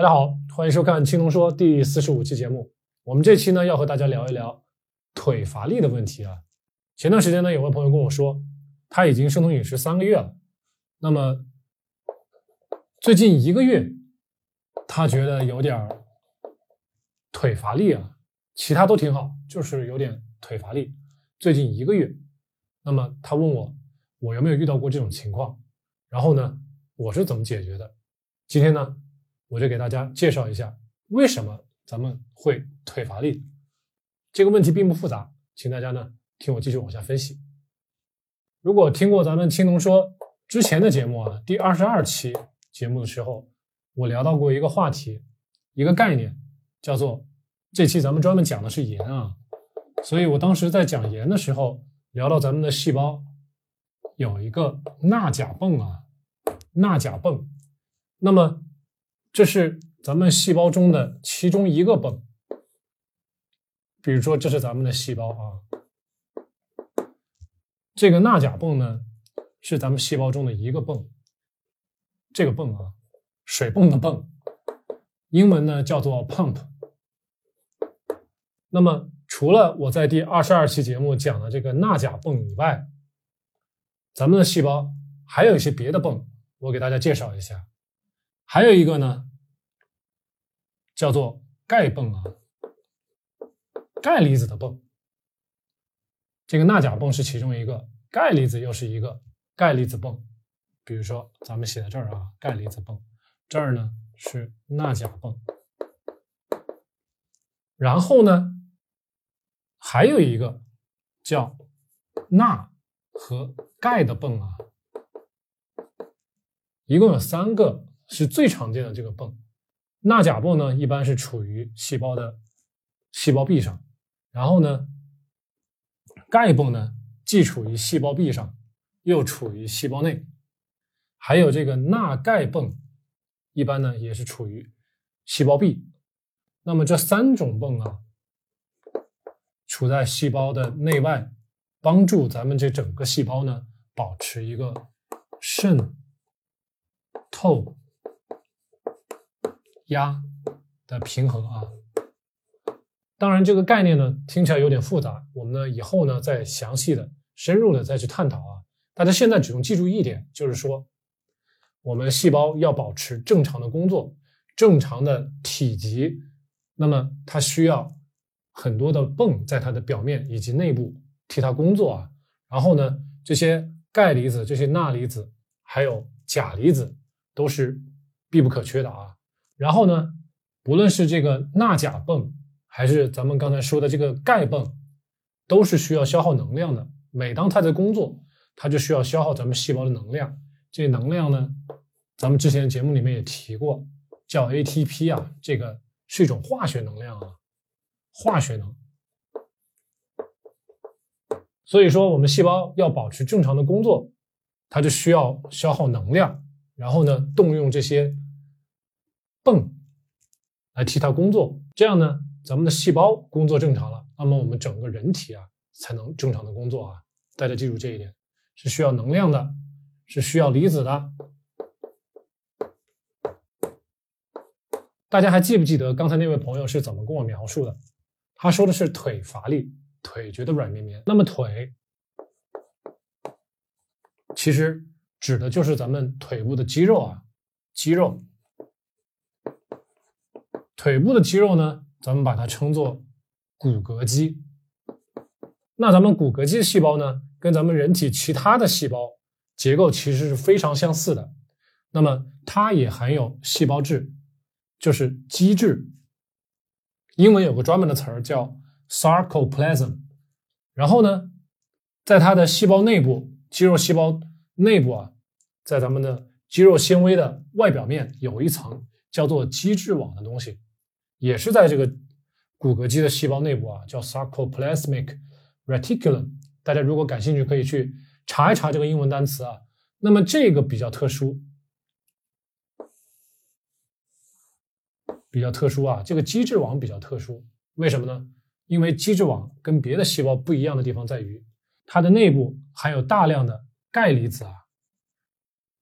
大家好，欢迎收看《青龙说》第四十五期节目。我们这期呢要和大家聊一聊腿乏力的问题啊。前段时间呢，有位朋友跟我说，他已经生酮饮食三个月了，那么最近一个月，他觉得有点腿乏力啊，其他都挺好，就是有点腿乏力。最近一个月，那么他问我，我有没有遇到过这种情况？然后呢，我是怎么解决的？今天呢？我就给大家介绍一下为什么咱们会腿乏力。这个问题并不复杂，请大家呢听我继续往下分析。如果听过咱们青龙说之前的节目啊，第二十二期节目的时候，我聊到过一个话题，一个概念，叫做这期咱们专门讲的是盐啊。所以我当时在讲盐的时候，聊到咱们的细胞有一个钠钾泵啊，钠钾泵，那么。这是咱们细胞中的其中一个泵，比如说这是咱们的细胞啊，这个钠钾泵呢是咱们细胞中的一个泵，这个泵啊，水泵的泵，英文呢叫做 pump。那么除了我在第二十二期节目讲的这个钠钾泵以外，咱们的细胞还有一些别的泵，我给大家介绍一下。还有一个呢，叫做钙泵啊，钙离子的泵。这个钠钾泵是其中一个，钙离子又是一个钙离子泵。比如说，咱们写在这儿啊，钙离子泵，这儿呢是钠钾泵。然后呢，还有一个叫钠和钙的泵啊，一共有三个。是最常见的这个泵，钠钾泵呢，一般是处于细胞的细胞壁上，然后呢，钙泵呢，既处于细胞壁上，又处于细胞内，还有这个钠钙泵，一般呢也是处于细胞壁。那么这三种泵啊，处在细胞的内外，帮助咱们这整个细胞呢保持一个渗透。压的平衡啊，当然这个概念呢听起来有点复杂，我们呢以后呢再详细的、深入的再去探讨啊。大家现在只用记住一点，就是说我们细胞要保持正常的工作、正常的体积，那么它需要很多的泵在它的表面以及内部替它工作啊。然后呢，这些钙离子、这些钠离子还有钾离子都是必不可缺的啊。然后呢，不论是这个钠钾泵，还是咱们刚才说的这个钙泵，都是需要消耗能量的。每当它在工作，它就需要消耗咱们细胞的能量。这能量呢，咱们之前节目里面也提过，叫 ATP 啊，这个是一种化学能量啊，化学能。所以说，我们细胞要保持正常的工作，它就需要消耗能量，然后呢，动用这些。泵来替它工作，这样呢，咱们的细胞工作正常了，那么我们整个人体啊才能正常的工作啊。大家记住这一点，是需要能量的，是需要离子的。大家还记不记得刚才那位朋友是怎么跟我描述的？他说的是腿乏力，腿觉得软绵绵。那么腿其实指的就是咱们腿部的肌肉啊，肌肉。腿部的肌肉呢，咱们把它称作骨骼肌。那咱们骨骼肌的细胞呢，跟咱们人体其他的细胞结构其实是非常相似的。那么它也含有细胞质，就是基质。英文有个专门的词儿叫 sarcoplasm。然后呢，在它的细胞内部，肌肉细胞内部啊，在咱们的肌肉纤维的外表面有一层叫做基质网的东西。也是在这个骨骼肌的细胞内部啊，叫 sarcoplasmic reticulum。大家如果感兴趣，可以去查一查这个英文单词啊。那么这个比较特殊，比较特殊啊，这个基质网比较特殊，为什么呢？因为基质网跟别的细胞不一样的地方在于，它的内部含有大量的钙离子啊。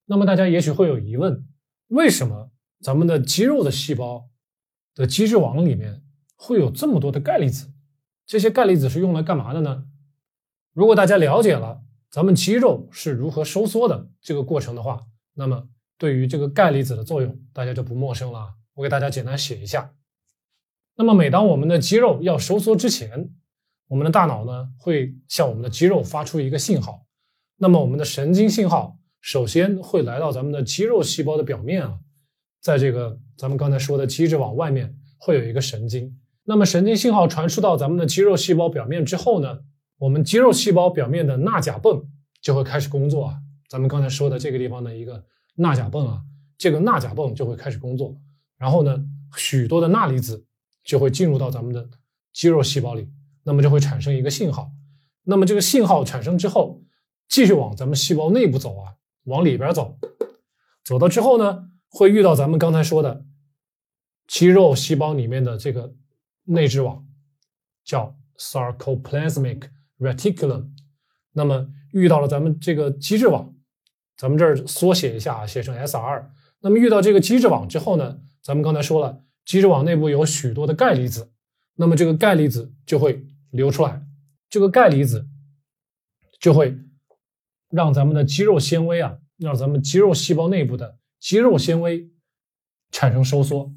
那么大家也许会有疑问，为什么咱们的肌肉的细胞的基质网里面会有这么多的钙离子？这些钙离子是用来干嘛的呢？如果大家了解了咱们肌肉是如何收缩的这个过程的话，那么对于这个钙离子的作用，大家就不陌生了。我给大家简单写一下。那么每当我们的肌肉要收缩之前，我们的大脑呢会向我们的肌肉发出一个信号。那么我们的神经信号首先会来到咱们的肌肉细胞的表面啊，在这个咱们刚才说的基质网外面会有一个神经。那么神经信号传输到咱们的肌肉细胞表面之后呢，我们肌肉细胞表面的钠钾泵就会开始工作啊。咱们刚才说的这个地方的一个钠钾泵啊，这个钠钾泵就会开始工作。然后呢，许多的钠离子就会进入到咱们的肌肉细胞里，那么就会产生一个信号。那么这个信号产生之后，继续往咱们细胞内部走啊，往里边走，走到之后呢，会遇到咱们刚才说的肌肉细胞里面的这个内质网，叫 sarcoplasmic reticulum。那么遇到了咱们这个基质网，咱们这儿缩写一下，写成 SR。那么遇到这个基质网之后呢，咱们刚才说了，肌质网内部有许多的钙离子，那么这个钙离子就会流出来，这个钙离子就会。让咱们的肌肉纤维啊，让咱们肌肉细胞内部的肌肉纤维产生收缩，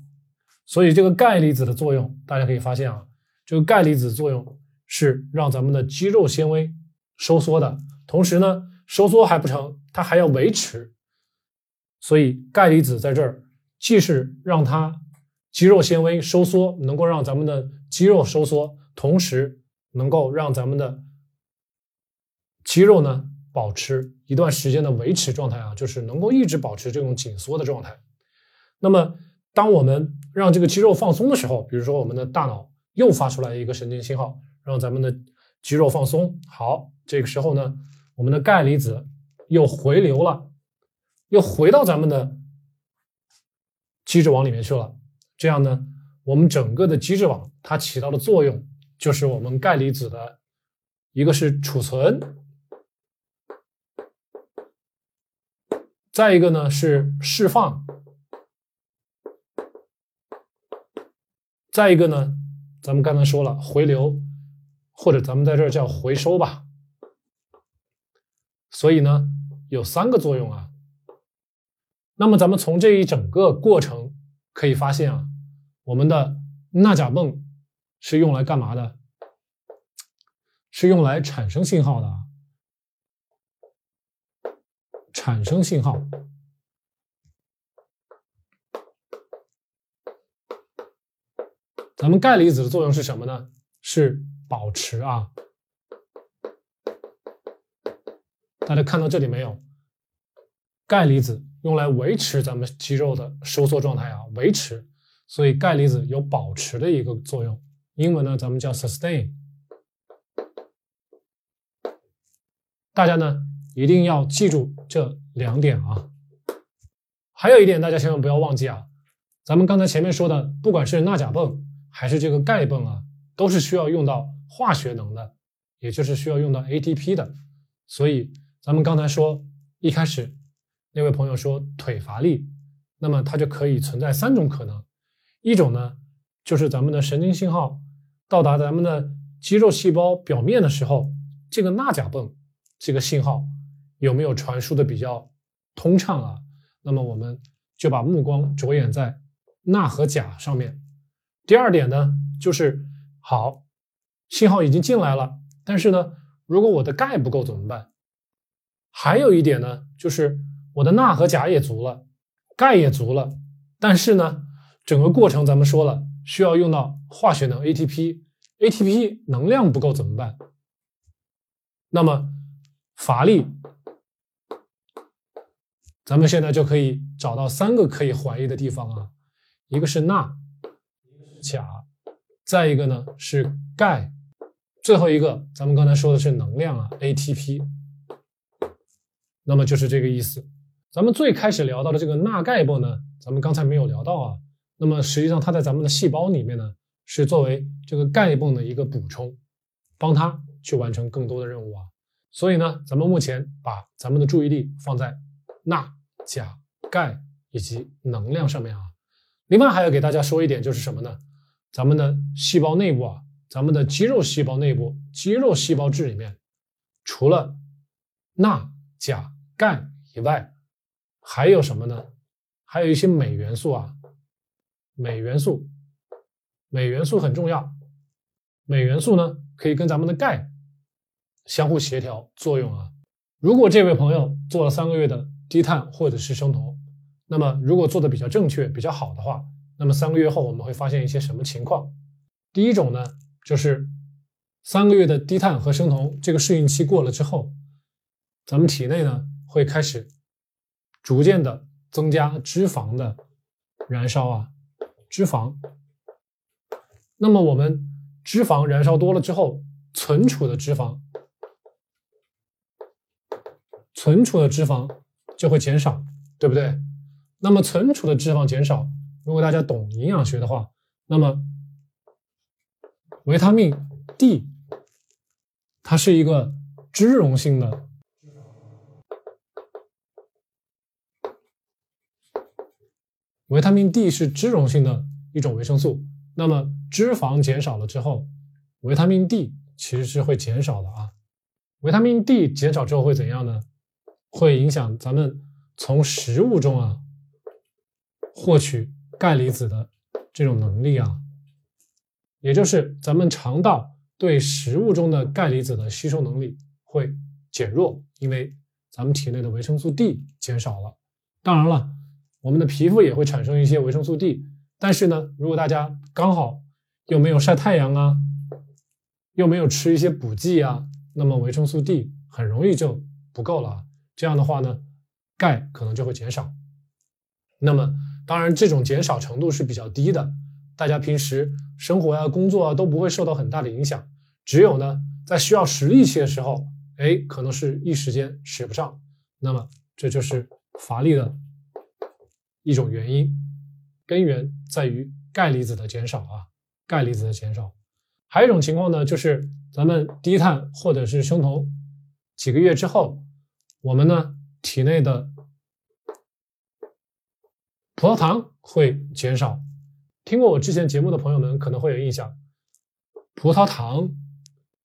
所以这个钙离子的作用，大家可以发现啊，这个钙离子作用是让咱们的肌肉纤维收缩的，同时呢，收缩还不成，它还要维持，所以钙离子在这儿既是让它肌肉纤维收缩，能够让咱们的肌肉收缩，同时能够让咱们的肌肉呢。保持一段时间的维持状态啊，就是能够一直保持这种紧缩的状态。那么，当我们让这个肌肉放松的时候，比如说我们的大脑又发出来一个神经信号，让咱们的肌肉放松。好，这个时候呢，我们的钙离子又回流了，又回到咱们的基质网里面去了。这样呢，我们整个的基质网它起到的作用，就是我们钙离子的一个是储存。再一个呢是释放，再一个呢，咱们刚才说了回流，或者咱们在这儿叫回收吧。所以呢，有三个作用啊。那么咱们从这一整个过程可以发现啊，我们的钠钾泵是用来干嘛的？是用来产生信号的啊。产生信号，咱们钙离子的作用是什么呢？是保持啊。大家看到这里没有？钙离子用来维持咱们肌肉的收缩状态啊，维持。所以钙离子有保持的一个作用。英文呢，咱们叫 sustain。大家呢？一定要记住这两点啊！还有一点，大家千万不要忘记啊！咱们刚才前面说的，不管是钠钾泵还是这个钙泵啊，都是需要用到化学能的，也就是需要用到 ATP 的。所以，咱们刚才说一开始那位朋友说腿乏力，那么它就可以存在三种可能：一种呢，就是咱们的神经信号到达咱们的肌肉细胞表面的时候，这个钠钾泵这个信号。有没有传输的比较通畅啊？那么我们就把目光着眼在钠和钾上面。第二点呢，就是好，信号已经进来了，但是呢，如果我的钙不够怎么办？还有一点呢，就是我的钠和钾也足了，钙也足了，但是呢，整个过程咱们说了，需要用到化学能 ATP，ATP 能量不够怎么办？那么乏力。咱们现在就可以找到三个可以怀疑的地方啊，一个是钠，钾，再一个呢是钙，最后一个咱们刚才说的是能量啊，ATP。那么就是这个意思。咱们最开始聊到的这个钠钙泵呢，咱们刚才没有聊到啊。那么实际上它在咱们的细胞里面呢，是作为这个钙泵的一个补充，帮它去完成更多的任务啊。所以呢，咱们目前把咱们的注意力放在钠。钾、钙以及能量上面啊。另外还要给大家说一点，就是什么呢？咱们的细胞内部啊，咱们的肌肉细胞内部，肌肉细胞质里面，除了钠、钾、钙以外，还有什么呢？还有一些镁元素啊，镁元素，镁元素很重要。镁元素呢，可以跟咱们的钙相互协调作用啊。如果这位朋友做了三个月的低碳或者是生酮，那么如果做的比较正确、比较好的话，那么三个月后我们会发现一些什么情况？第一种呢，就是三个月的低碳和生酮这个适应期过了之后，咱们体内呢会开始逐渐的增加脂肪的燃烧啊，脂肪。那么我们脂肪燃烧多了之后，存储的脂肪。存储的脂肪就会减少，对不对？那么存储的脂肪减少，如果大家懂营养学的话，那么维他命 D 它是一个脂溶性的，维他命 D 是脂溶性的一种维生素。那么脂肪减少了之后，维他命 D 其实是会减少的啊。维他命 D 减少之后会怎样呢？会影响咱们从食物中啊获取钙离子的这种能力啊，也就是咱们肠道对食物中的钙离子的吸收能力会减弱，因为咱们体内的维生素 D 减少了。当然了，我们的皮肤也会产生一些维生素 D，但是呢，如果大家刚好又没有晒太阳啊，又没有吃一些补剂啊，那么维生素 D 很容易就不够了。这样的话呢，钙可能就会减少。那么，当然这种减少程度是比较低的，大家平时生活啊、工作啊都不会受到很大的影响。只有呢，在需要使力气的时候，哎，可能是一时间使不上。那么，这就是乏力的一种原因，根源在于钙离子的减少啊，钙离子的减少。还有一种情况呢，就是咱们低碳或者是生酮几个月之后。我们呢，体内的葡萄糖会减少。听过我之前节目的朋友们可能会有印象，葡萄糖、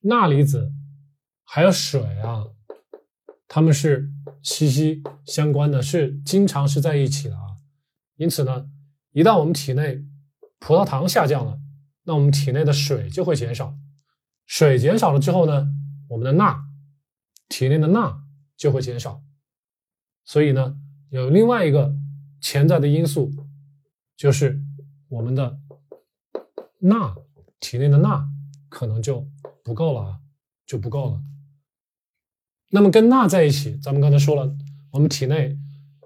钠离子还有水啊，它们是息息相关的，是经常是在一起的啊。因此呢，一旦我们体内葡萄糖下降了，那我们体内的水就会减少。水减少了之后呢，我们的钠，体内的钠。就会减少，所以呢，有另外一个潜在的因素，就是我们的钠体内的钠可能就不够了啊，就不够了。那么跟钠在一起，咱们刚才说了，我们体内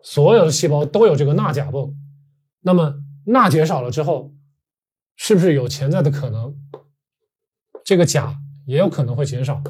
所有的细胞都有这个钠钾泵，那么钠减少了之后，是不是有潜在的可能，这个钾也有可能会减少？